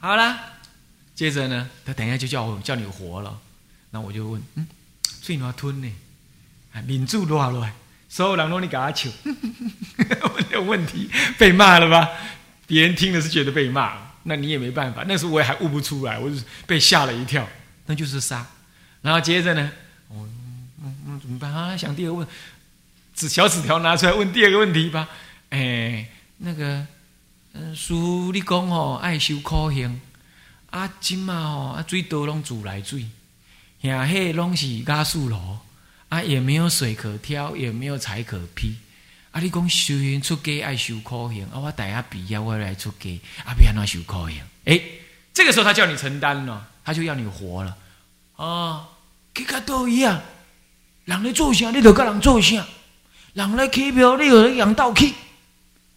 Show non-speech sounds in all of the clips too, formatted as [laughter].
好了，接着呢，他等一下就叫我叫你活了，那我就问，嗯，最哪吞呢？啊，民主多少来？所有人都你给他求，有问题，被骂了吧？别人听的是觉得被骂，那你也没办法。那时候我也还悟不出来，我就被吓了一跳，那就是杀。然后接着呢，我嗯嗯怎么办啊？想第二个问，纸小纸条拿出来问第二个问题吧。哎，那个，叔你讲哦，爱修苦行，啊，今嘛哦，啊，水多拢自来水，下迄拢是加速路。啊，也没有水可挑，也没有柴可劈。啊，你讲修行出家爱修苦行，啊，我大家比要我来出家，啊，别那修苦行。哎，这个时候他叫你承担了，他就要你活了。啊，去甲都一样，人咧做啥，你就跟人做啥；人咧起票，你就养道去。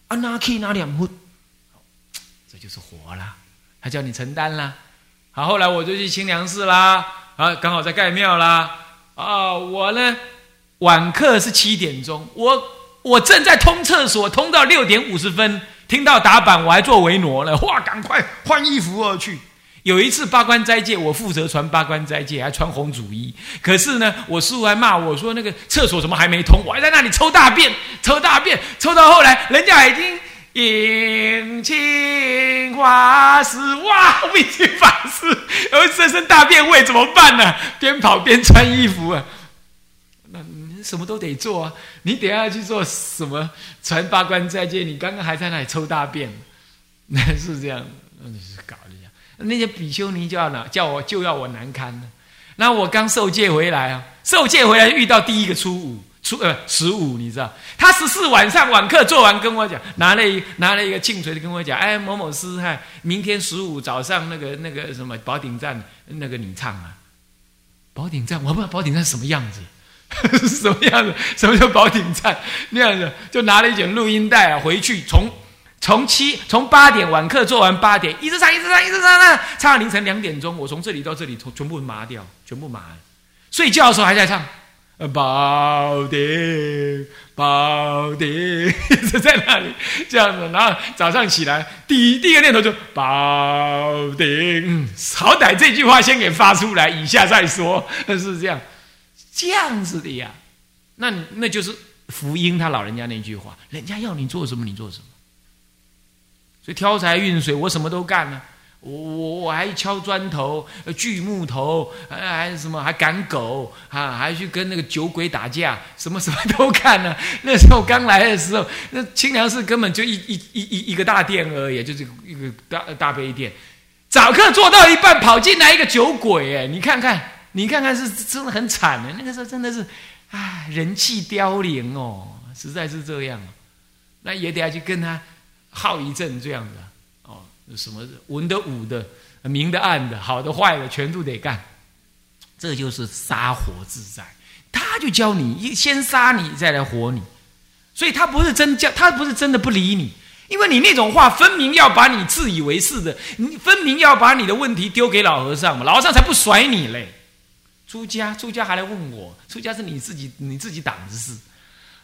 啊，哪去哪念佛，就是活了。他叫你承担啦。好，后来我就去清凉寺啦，啊，刚好在盖庙啦。啊，我呢，晚课是七点钟，我我正在通厕所，通到六点五十分，听到打板，我还做维挪了，哇，赶快换衣服而去。有一次八关斋戒，我负责传八关斋戒，还穿红主衣。可是呢，我师傅还骂我说，那个厕所怎么还没通？我还在那里抽大便，抽大便，抽到后来，人家已经迎青花师，哇，我已经法师，然后这身大便味怎么办呢？边跑边穿衣服啊，那你什么都得做啊。你等下去做什么传八关斋戒？你刚刚还在那里抽大便，那是这样，那是搞。那些比丘尼就要拿叫我就要我难堪了。那我刚受戒回来啊，受戒回来遇到第一个初五初呃十五，你知道？他十四晚上晚课做完跟我讲，拿了一拿了一个磬锤的跟我讲，哎某某师嗨，明天十五早上那个那个什么宝顶站那个你唱啊，宝顶站我不知道宝顶站什么样子，[laughs] 什么样子？什么叫宝顶站？那样子就拿了一卷录音带啊，回去从。从七从八点晚课做完八点，一直唱一直唱一直唱唱，唱到凌晨两点钟。我从这里到这里，从全部麻掉，全部麻。睡觉的时候还在唱，宝典宝典，一直在那里这样子。然后早上起来，第一第一个念头就宝典，好歹这句话先给发出来，以下再说。[laughs] 是这样，这样子的呀。那那就是福音，他老人家那句话，人家要你做什么，你做什么。所以挑柴运水，我什么都干呢。我我我还敲砖头、锯木头，还还什么，还赶狗啊，还去跟那个酒鬼打架，什么什么都干呢。那时候刚来的时候，那清凉寺根本就一 [laughs] 一一一一个大殿而已，就是一个大大悲殿。早课做到一半，跑进来一个酒鬼，哎，你看看，你看看，是真的很惨的。那个时候真的是，唉，人气凋零哦，实在是这样。那也得要去跟他。耗一阵这样的哦，什么文的武的，明的暗的，好的坏的，全都得干。这就是杀活自在，他就教你一先杀你，再来活你。所以他不是真教，他不是真的不理你，因为你那种话分明要把你自以为是的，你分明要把你的问题丢给老和尚嘛，老和尚才不甩你嘞。出家，出家还来问我，出家是你自己你自己党的事。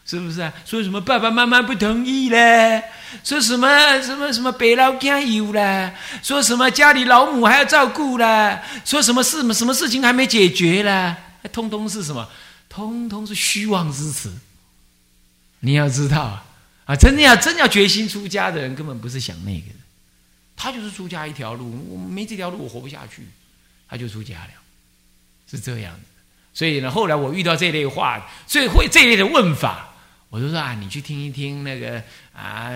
是不是啊？说什么爸爸妈妈不同意嘞？说什么什么什么北老家有啦？说什么家里老母还要照顾啦？说什么事什么事情还没解决啦？通通是什么？通通是虚妄之词。你要知道啊，啊真的要真要决心出家的人，根本不是想那个的。他就是出家一条路，我没这条路我活不下去，他就出家了，是这样的。所以呢，后来我遇到这类话，最会这类的问法。我就说啊，你去听一听那个啊，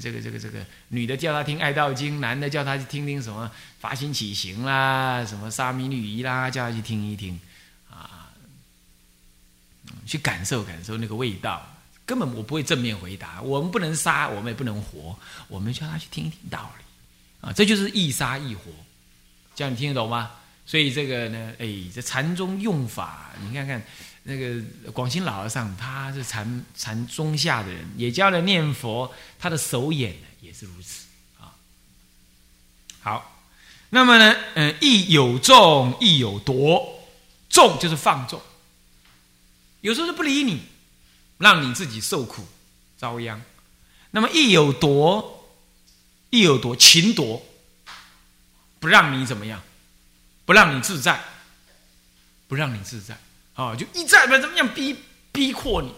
这个这个这个女的叫他听《爱道经》，男的叫他去听听什么发心起行啦，什么沙弥女仪啦，叫他去听一听啊，去感受感受那个味道。根本我不会正面回答，我们不能杀，我们也不能活，我们叫他去听一听道理啊，这就是易杀易活，这样你听得懂吗？所以这个呢，哎，这禅宗用法，你看看。那个广兴老和尚，他是禅禅宗下的人，也教了念佛，他的手眼也是如此啊。好，那么呢，嗯，亦有众，亦有夺，众就是放纵，有时候是不理你，让你自己受苦遭殃。那么亦有夺，亦有夺，情夺，不让你怎么样，不让你自在，不让你自在，啊，就一再怎么样逼逼迫你，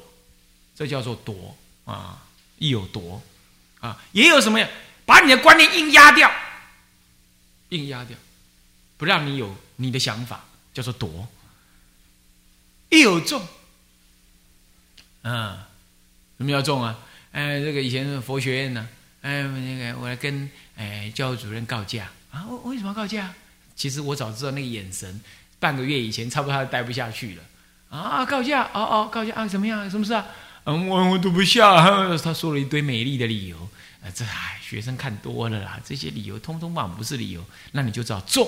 这叫做夺啊，亦有夺啊，也有什么呀？把你的观念硬压掉，硬压掉，不让你有你的想法，叫做夺。亦有众，啊，什么叫众啊？哎，这个以前佛学院呢，哎，那个我来跟哎教务主任告假啊，为为什么要告假？其实我早知道那个眼神，半个月以前差不多他待不下去了啊，告假，哦哦，告假啊，怎么样？什么事啊？嗯，我我读不下。[laughs] 他说了一堆美丽的理由，啊，这哎，学生看多了啦，这些理由通通嘛不是理由，那你就知道重，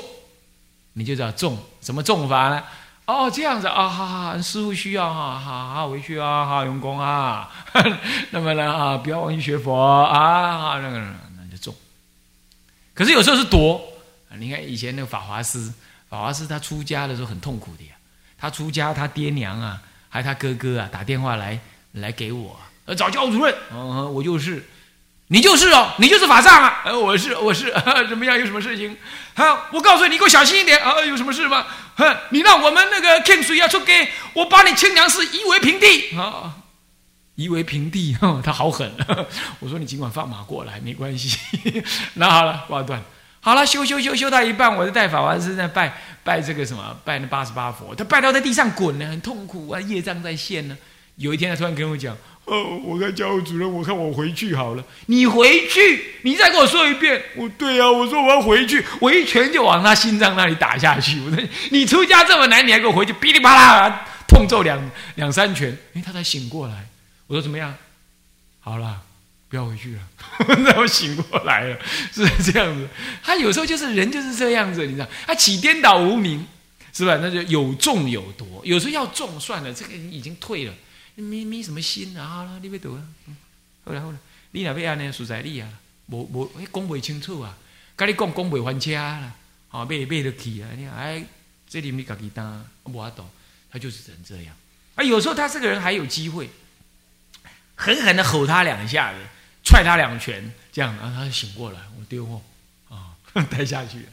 你就知道重，什么重法呢？哦，这样子啊，好好，师傅需要哈，好好回去啊，好用功啊。[laughs] 那么呢啊，不要忘记学佛啊，那个那就重。可是有时候是夺。你看以前那个法华师，法华师他出家的时候很痛苦的呀。他出家，他爹娘啊，还有他哥哥啊，打电话来来给我，找教主任。嗯，我就是。你就是哦，你就是法藏啊！呃，我是我是 [laughs] 怎么样？有什么事情？好，我告诉你，你给我小心一点啊！有什么事吗？哼，你让我们那个 King 水要出给我把你清凉寺夷为平地啊！夷为平地，[laughs] 他好狠。[laughs] 我说你尽管放马过来，没关系。那好了，挂断。好了，修修修修到一半，我在带法王师在拜拜这个什么拜那八十八佛，他拜到在地上滚呢，很痛苦啊，业障在现呢。有一天他突然跟我讲。哦，我看教务主任，我看我回去好了。你回去，你再跟我说一遍。我对啊，我说我要回去，我一拳就往他心脏那里打下去。我说你出家这么难，你还给我回去，噼里啪啦痛揍两两三拳，哎，他才醒过来。我说怎么样？好了，不要回去了。[laughs] 那我醒过来了，是这样子。他有时候就是人就是这样子，你知道，他起颠倒无名，是吧？那就有重有夺。有时候要重算了，这个已经退了。没没什么心啊！你要读啊？好了好了，你若要安尼，实在你啊，无无讲不清楚啊！跟你讲讲不翻车啦，啊，买买得起啊！你哎，这里你自己担，无法懂，他就是成这样。啊，有时候他这个人还有机会，狠狠的吼他两下子，踹他两拳，这样，然后他就醒过来，我丢货啊，[laughs] 待下去了。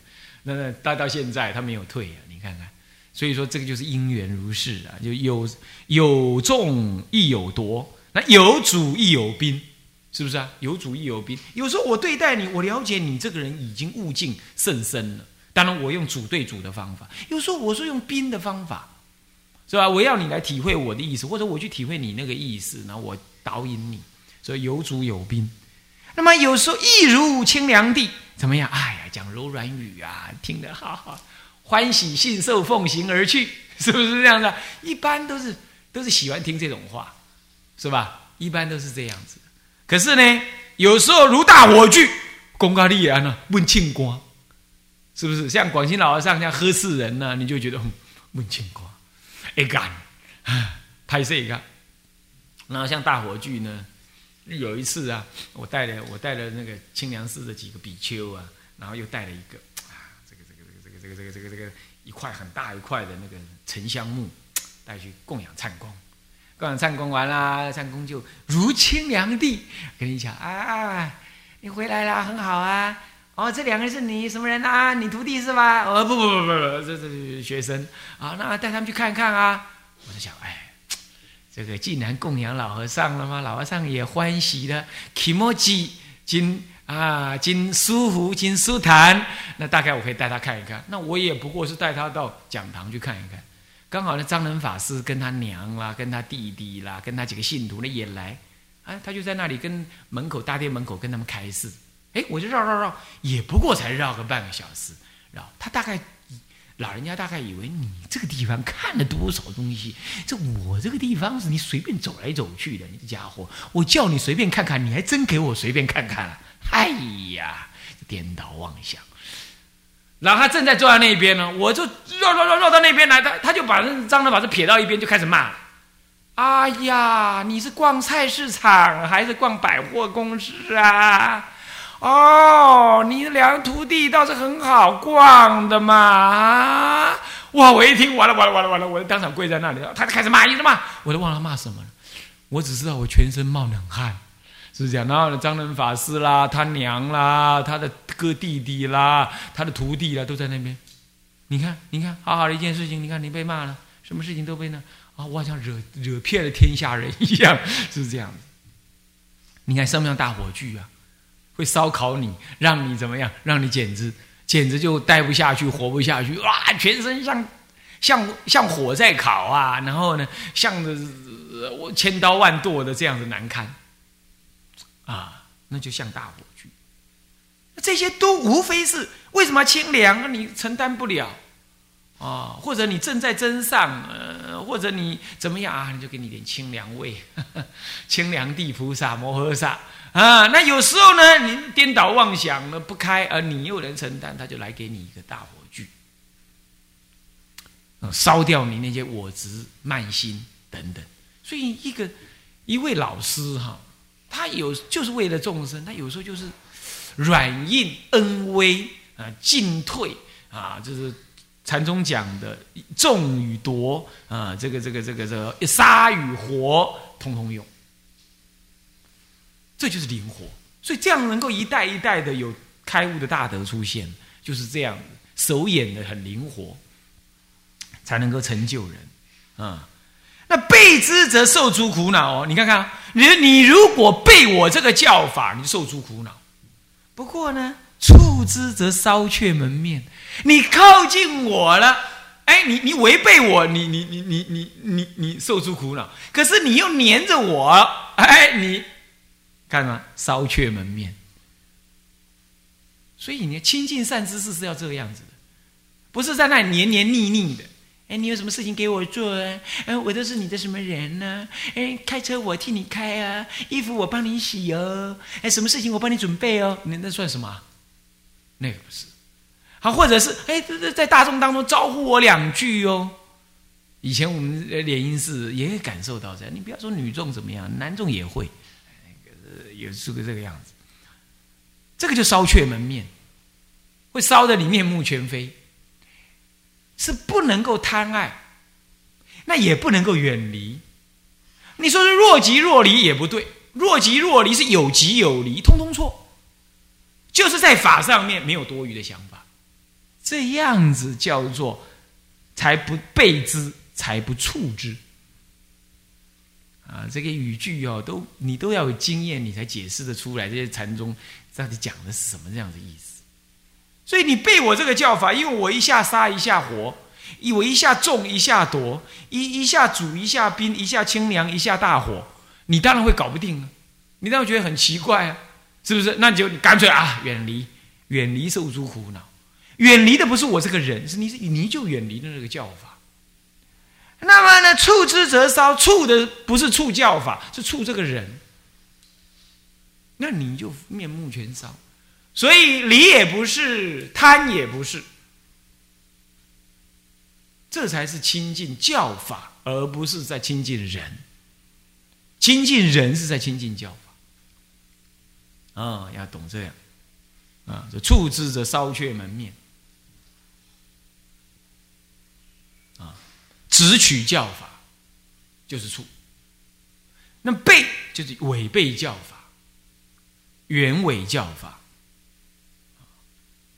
那待到现在，他没有退啊，你看看。所以说，这个就是因缘如是啊，就有有众亦有夺，那有主亦有宾，是不是啊？有主亦有宾。有时候我对待你，我了解你这个人已经悟境甚深了。当然，我用主对主的方法；有时候我是用宾的方法，是吧？我要你来体会我的意思，或者我去体会你那个意思，然后我导引你。所以有主有宾。那么有时候一如清凉地，怎么样？哎呀，讲柔软语啊，听得好好。欢喜信受奉行而去，[laughs] 是不是这样的？一般都是都是喜欢听这种话，是吧？一般都是这样子。可是呢，有时候如大火炬，公告立言呢，问庆光，是不是？像广西老和尚这样喝世人呢，你就觉得问庆光，哎干，拍摄一个。然后像大火炬呢，有一次啊，我带了我带了那个清凉寺的几个比丘啊，然后又带了一个啊。这个这个这个这个这个这个这个一块很大一块的那个沉香木，带去供养忏公，供养忏公完了，忏公就如清凉地跟你讲啊，你回来了，很好啊。哦，这两个人是你什么人啊？你徒弟是吧？哦，不不不不不，这这学生啊，那带他们去看看啊。我就想，哎，这个既然供养老和尚了吗？老和尚也欢喜的，kimoji 今。啊，金舒服，金舒坦，那大概我可以带他看一看。那我也不过是带他到讲堂去看一看。刚好呢，张能法师跟他娘啦，跟他弟弟啦，跟他几个信徒呢也来。啊，他就在那里跟门口大殿门口跟他们开示。哎，我就绕绕绕，也不过才绕个半个小时。绕他大概老人家大概以为你这个地方看了多少东西？这我这个地方是你随便走来走去的，你这家伙，我叫你随便看看，你还真给我随便看看了。哎呀，颠倒妄想！然后他正在坐在那边呢，我就绕绕绕绕到那边来，他他就把那张的把这撇到一边，就开始骂：“哎呀，你是逛菜市场还是逛百货公司啊？哦，你两个徒弟倒是很好逛的嘛！哇，我一听完了完了完了完了，我就当场跪在那里了，他就开始骂，一直骂，我都忘了骂什么了，我只知道我全身冒冷汗。”是不是这样？然后呢，张仁法师啦，他娘啦，他的哥弟弟啦，他的徒弟啦，都在那边。你看，你看，好好的一件事情，你看你被骂了，什么事情都被那啊，我好像惹惹骗了天下人一样，是不是这样？你看像不像大火炬啊？会烧烤你，让你怎么样？让你简直简直就待不下去，活不下去，哇！全身像像像火在烤啊，然后呢，像我千刀万剁的这样子难堪。啊，那就像大火炬，这些都无非是为什么清凉？你承担不了啊，或者你正在真上，呃，或者你怎么样啊？你就给你点清凉味，[laughs] 清凉地菩萨摩诃萨啊。那有时候呢，你颠倒妄想呢不开，而你又能承担，他就来给你一个大火炬，烧掉你那些我执慢心等等。所以一个一位老师哈。他有就是为了众生，他有时候就是软硬恩威啊，进退啊，就是禅宗讲的重与夺啊，这个这个这个这个杀与活，通通用，这就是灵活。所以这样能够一代一代的有开悟的大德出现，就是这样手眼的很灵活，才能够成就人啊。那背之则受诸苦恼哦，你看看，你你如果背我这个教法，你受诸苦恼。不过呢，触之则烧却门面。你靠近我了，哎，你你违背我，你你你你你你你受诸苦恼。可是你又黏着我，哎，你看嘛，烧却门面。所以你亲近善知识是要这个样子的，不是在那黏黏腻腻的。哎，你有什么事情给我做啊？哎，我都是你的什么人呢？哎，开车我替你开啊，衣服我帮你洗哦。哎，什么事情我帮你准备哦？那那算什么？那个不是。好，或者是哎，在在在大众当中招呼我两句哦。以前我们联姻是也感受到这样。你不要说女众怎么样，男众也会，那个也是个这个样子。这个就烧却门面，会烧的你面目全非。是不能够贪爱，那也不能够远离。你说是若即若离也不对，若即若离是有即有离，通通错。就是在法上面没有多余的想法，这样子叫做才不背之，才不触之。啊，这个语句哦，都你都要有经验，你才解释的出来。这些禅宗到底讲的是什么这样的意思？所以你背我这个叫法，因为我一下杀一下活，一我一下重一下夺，一一下煮一下冰，一下清凉一下大火，你当然会搞不定啊！你当然觉得很奇怪啊，是不是？那就干脆啊，远离，远离受诸苦恼，远离的不是我这个人，是你是，你就远离的那个教法。那么呢，触之则烧，触的不是触教法，是触这个人，那你就面目全烧。所以理也不是，贪也不是，这才是亲近教法，而不是在亲近人。亲近人是在亲近教法，啊，要懂这样，啊，这触之则烧却门面，直取教法就是处，那背就是违背教法，原违教法。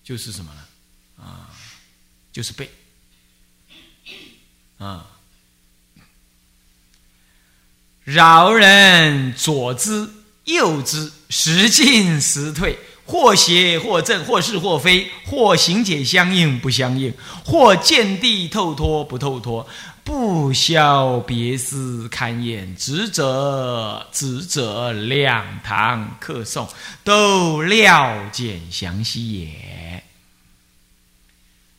就是什么呢？啊，就是背啊，饶人左之右之，时进时退，或邪或正，或是或非，或行解相应不相应，或见地透脱不透脱，不消别思堪厌，执者执者两堂客诵，都料见详细也。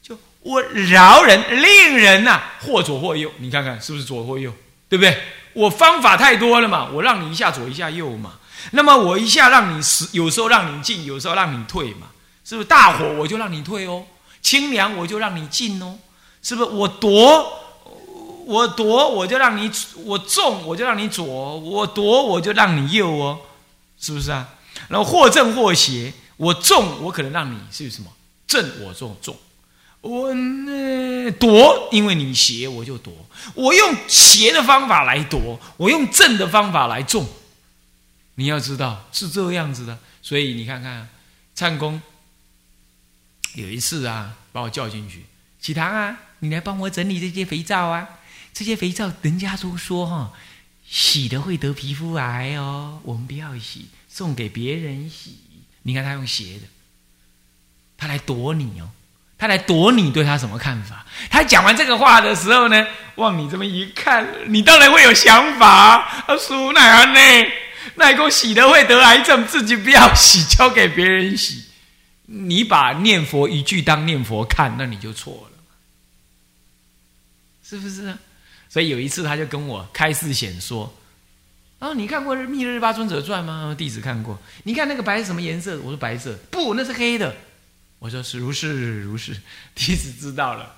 就我饶人，令人呐，或左或右，你看看是不是左或右，对不对？我方法太多了嘛，我让你一下左一下右嘛。那么我一下让你时，有时候让你进，有时候让你退嘛，是不是？大火我就让你退哦，清凉我就让你进哦，是不是？我夺，我夺我就让你，我重我就让你左，我夺我就让你右哦，是不是啊？然后或正或邪，我重我可能让你是什么正，我重重。我呢夺，因为你邪，我就夺。我用邪的方法来夺，我用正的方法来种。你要知道是这样子的。所以你看看，唱功有一次啊，把我叫进去，启堂啊，你来帮我整理这些肥皂啊。这些肥皂，人家都说哈，洗的会得皮肤癌哦，我们不要洗，送给别人洗。你看他用斜的，他来躲你哦。他来躲你，对他什么看法？他讲完这个话的时候呢，望你这么一看，你当然会有想法。啊，叔奶啊，呢，[laughs] 奶公洗的会得癌症，自己不要洗，交给别人洗。你把念佛一句当念佛看，那你就错了，是不是啊？所以有一次，他就跟我开示显说：“啊，你看过《密日八尊者传》吗？弟子看过。你看那个白是什么颜色？我说白色，不，那是黑的。”我说是如是如是，弟子知道了，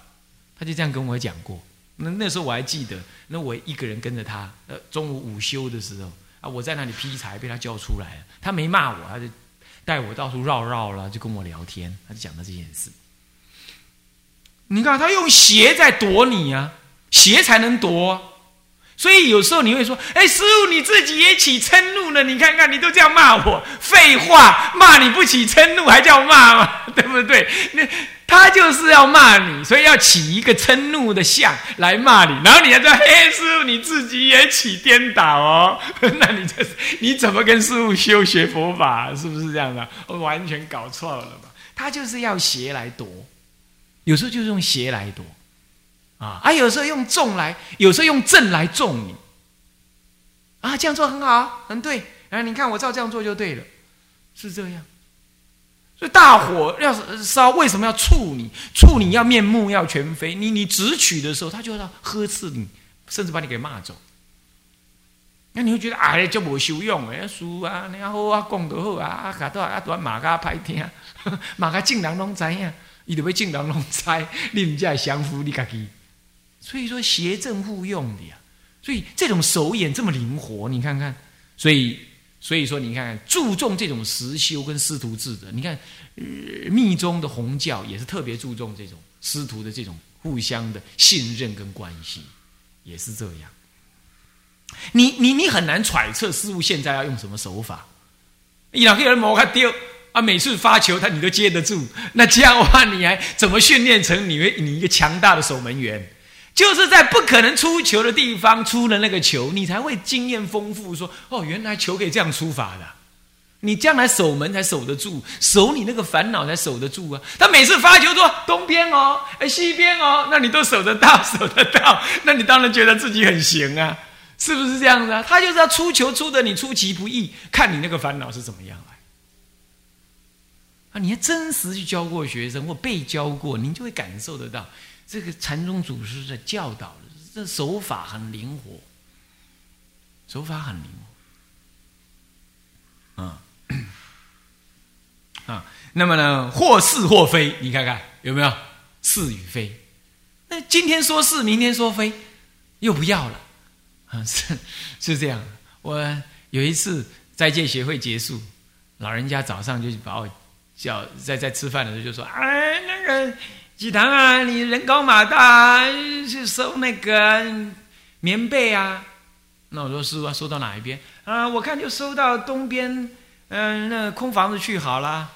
他就这样跟我讲过。那那时候我还记得，那我一个人跟着他，呃，中午午休的时候啊，我在那里劈柴，被他叫出来了。他没骂我，他就带我到处绕绕了，就跟我聊天，他就讲了这件事。你看他用邪在躲你啊，邪才能躲。所以有时候你会说：“哎，师傅你自己也起嗔怒了？你看看，你都这样骂我，废话，骂你不起嗔怒还叫骂吗？[laughs] 对不对？那他就是要骂你，所以要起一个嗔怒的相来骂你，然后你还在：‘嘿，师傅你自己也起颠倒哦？’ [laughs] 那你这你怎么跟师傅修学佛法？是不是这样的？我完全搞错了吧？他就是要邪来夺，有时候就是用邪来夺。”啊，啊，有时候用重来，有时候用正来重你，啊，这样做很好，很对，啊，你看我照这样做就对了，是这样。所以大火要烧，为什么要触你？触你要面目要全非，你你直取的时候，他就要呵斥你，甚至把你给骂走。那你会觉得哎，就无修养诶，书啊，你好啊，讲得好啊，啊，搞到啊，段骂甲歹听，[laughs] 骂甲正人拢知影，伊就要正人拢知，你唔才会降服你家己。所以说邪正互用的呀，所以这种手眼这么灵活，你看看，所以所以说你看看注重这种实修跟师徒制的，你看密宗的红教也是特别注重这种师徒的这种互相的信任跟关系，也是这样。你你你很难揣测师傅现在要用什么手法，一两个人磨他丢啊，每次发球他你都接得住，那这样的话你还怎么训练成你为你一个强大的守门员？就是在不可能出球的地方出了那个球，你才会经验丰富。说哦，原来球可以这样出法的，你将来守门才守得住，守你那个烦恼才守得住啊。他每次发球说东边哦，哎西边哦，那你都守得到，守得到，那你当然觉得自己很行啊，是不是这样子啊？他就是要出球出的你出其不意，看你那个烦恼是怎么样来啊。你要真实去教过学生或被教过，您就会感受得到。这个禅宗祖师的教导，这手法很灵活，手法很灵活，啊 [coughs] 啊，那么呢，或是或非，你看看有没有是与非？那今天说是，明天说非，又不要了，啊，是是这样。我有一次斋戒协会结束，老人家早上就把我叫在在吃饭的时候就说：“哎，那个。”喜堂啊，你人高马大，去收那个棉被啊？那我说师傅，收到哪一边？啊，我看就收到东边，嗯，那空房子去好了。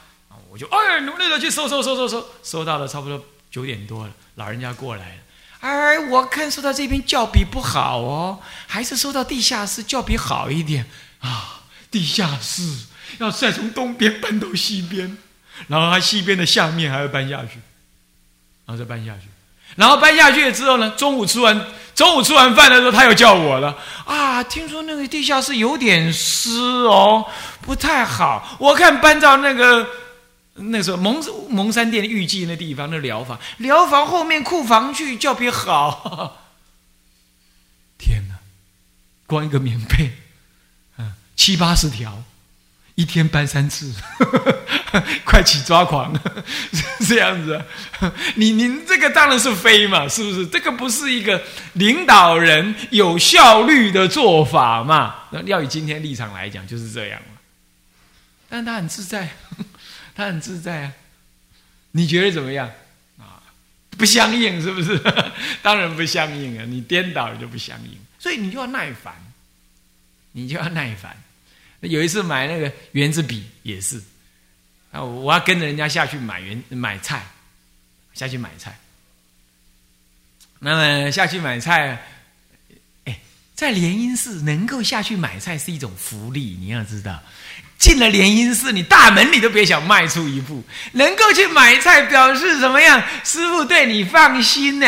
我就哎，努力的去收收收收收，收到了差不多九点多了，老人家过来了。哎，我看收到这边教比不好哦，还是收到地下室教比好一点啊？地下室要再从东边搬到西边，然后它西边的下面还要搬下去。然后再搬下去，然后搬下去之后呢？中午吃完中午吃完饭的时候，他又叫我了啊！听说那个地下室有点湿哦，不太好。我看搬到那个那时候蒙蒙山店预计那地方那疗房，疗房后面库房去叫别好。[laughs] 天哪，光一个棉被，嗯，七八十条。一天搬三次，[laughs] 快起抓狂，[laughs] 是这样子。你您这个当然是非嘛，是不是？这个不是一个领导人有效率的做法嘛？那要以今天立场来讲，就是这样。但他很自在，[laughs] 他很自在啊。你觉得怎么样啊？不相应是不是？当然不相应啊！你颠倒了就不相应，所以你就要耐烦，你就要耐烦。有一次买那个圆珠笔也是，啊，我要跟着人家下去买圆买菜，下去买菜。那么下去买菜，哎，在联姻寺能够下去买菜是一种福利，你要知道。进了联姻寺，你大门你都别想迈出一步。能够去买菜，表示怎么样？师傅对你放心呢？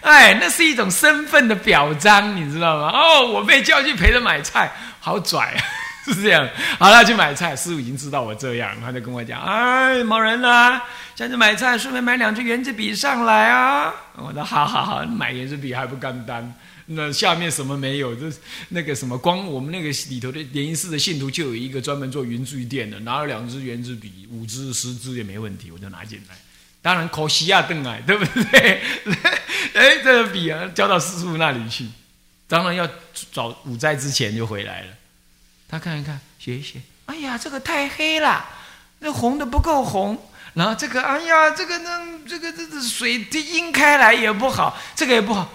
哎，那是一种身份的表彰，你知道吗？哦，我被叫去陪着买菜，好拽啊！[laughs] 是这样。好了，去买菜，师傅已经知道我这样，他就跟我讲：“哎，某人啊，下去买菜，顺便买两支圆珠笔上来啊。”我说：“好好好，买圆珠笔还不干单。”那下面什么没有？这那个什么，光我们那个里头的联谊寺的信徒就有一个专门做圆珠店的，拿了两支圆珠笔，五支、十支也没问题，我就拿进来。当然可惜啊，邓 [laughs] 来对不对？[laughs] 哎，这个笔啊，交到师傅那里去，当然要找五斋之前就回来了。他看一看，写一写。哎呀，这个太黑了，那红的不够红。然后这个，哎呀，这个呢，这个这这水滴阴开来也不好，这个也不好。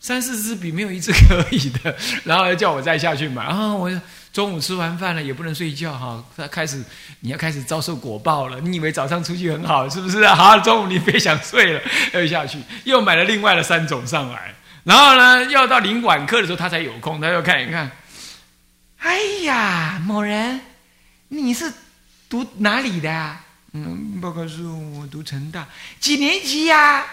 三四支笔没有一支可以的，[laughs] 然后叫我再下去买啊！我中午吃完饭了也不能睡觉哈，他开始你要开始遭受果报了。你以为早上出去很好是不是？好，中午你别想睡了，又下去又买了另外的三种上来，然后呢，要到领晚课的时候他才有空，他又看一看。哎呀，某人，你是读哪里的啊？嗯，报告书我读成大，几年级呀？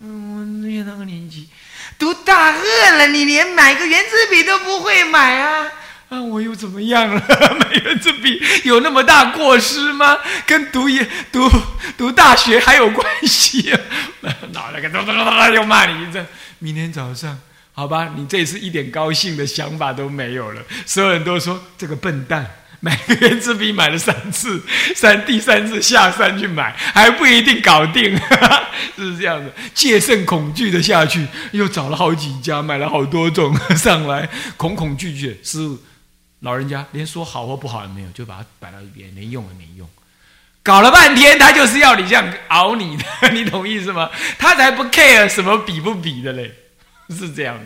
嗯，我念那个年级。读大二了，你连买个圆珠笔都不会买啊？啊，我又怎么样了？[laughs] 买圆珠笔有那么大过失吗？跟读一读读大学还有关系？[laughs] 脑袋个咚咚咚咚又骂你一阵。明天早上，好吧，你这次一点高兴的想法都没有了。所有人都说这个笨蛋。[laughs] 买个圆珠笔买了三次，三第三次下山去买还不一定搞定，[laughs] 是这样的，戒慎恐惧的下去，又找了好几家，买了好多种 [laughs] 上来，恐恐惧惧，师傅老人家连说好或不好也没有，就把它摆到一边，连用也没用，搞了半天，他就是要你这样熬你的，你懂意思吗？他才不 care 什么比不比的嘞，[laughs] 是这样的。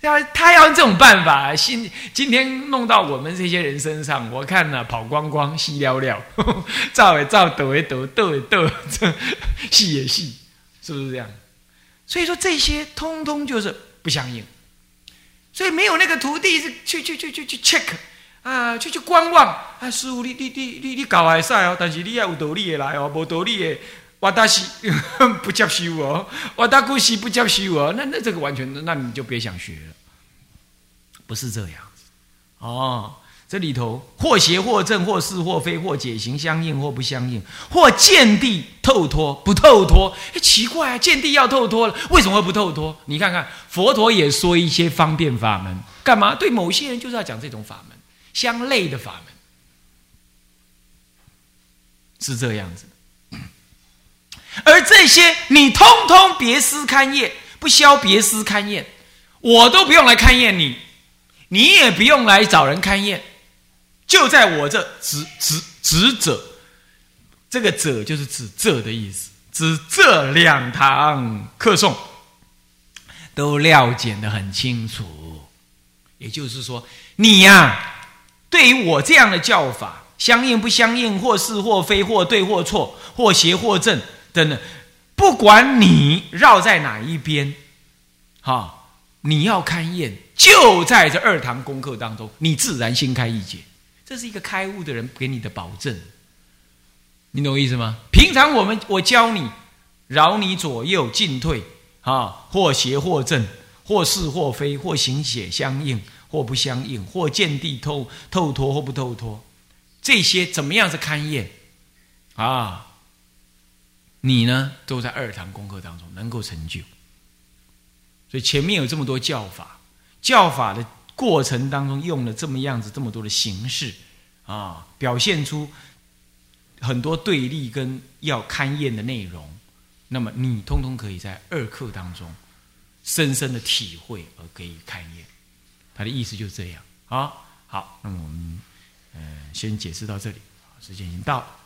要他要用这种办法，今今天弄到我们这些人身上，我看呢跑光光，细了了，[laughs] 照也照，抖也抖，斗也斗，这细也戏，是不是这样？所以说这些通通就是不相应，所以没有那个徒弟是去去去去去 check 啊，去去观望啊，师傅你你你你你搞还晒哦，但是你要有道理的来哦，无道理的。我大西 [laughs] 不接受哦，我大姑西不接受哦，那那这个完全，那你就别想学了，不是这样子哦。这里头或邪或正，或是或非，或解行相应，或不相应，或见地透脱不透脱。哎，奇怪啊，见地要透脱了，为什么会不透脱？你看看佛陀也说一些方便法门，干嘛？对某些人就是要讲这种法门，相类的法门，是这样子。而这些你通通别思勘验，不消别思勘验，我都不用来勘验你，你也不用来找人勘验，就在我这指指指者，这个者就是指这的意思，指这两堂课诵都料检的很清楚，也就是说，你呀，对于我这样的教法，相应不相应，或是或非，或对或错，或邪或正。等等，不管你绕在哪一边，哈，你要勘验，就在这二堂功课当中，你自然心开意解。这是一个开悟的人给你的保证，你懂我意思吗？平常我们我教你，饶你左右进退，啊，或邪或正，或是或非，或行血相应，或不相应，或见地透透脱或不透脱，这些怎么样是勘验啊？你呢，都在二堂功课当中能够成就，所以前面有这么多教法，教法的过程当中用了这么样子这么多的形式啊，表现出很多对立跟要勘验的内容，那么你通通可以在二课当中深深的体会而给予勘验。他的意思就是这样啊。好，那么我们嗯先解释到这里，时间已经到了。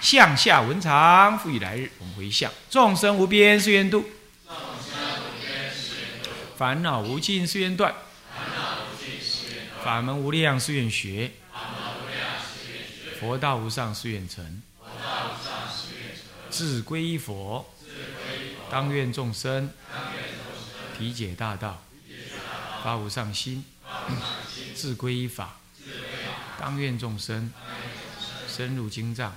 向下文长，复以来日。我们回向：众生无边誓愿度。众生无边誓愿，烦恼无尽誓愿断。烦恼无尽时，法门无量誓愿学，佛道无上誓愿成，自归依佛，当愿众生。体解大道，发无上心，自归依法，当愿众生。深入经藏，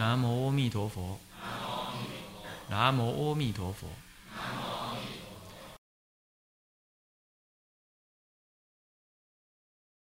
南无阿弥陀佛。南无阿弥陀佛。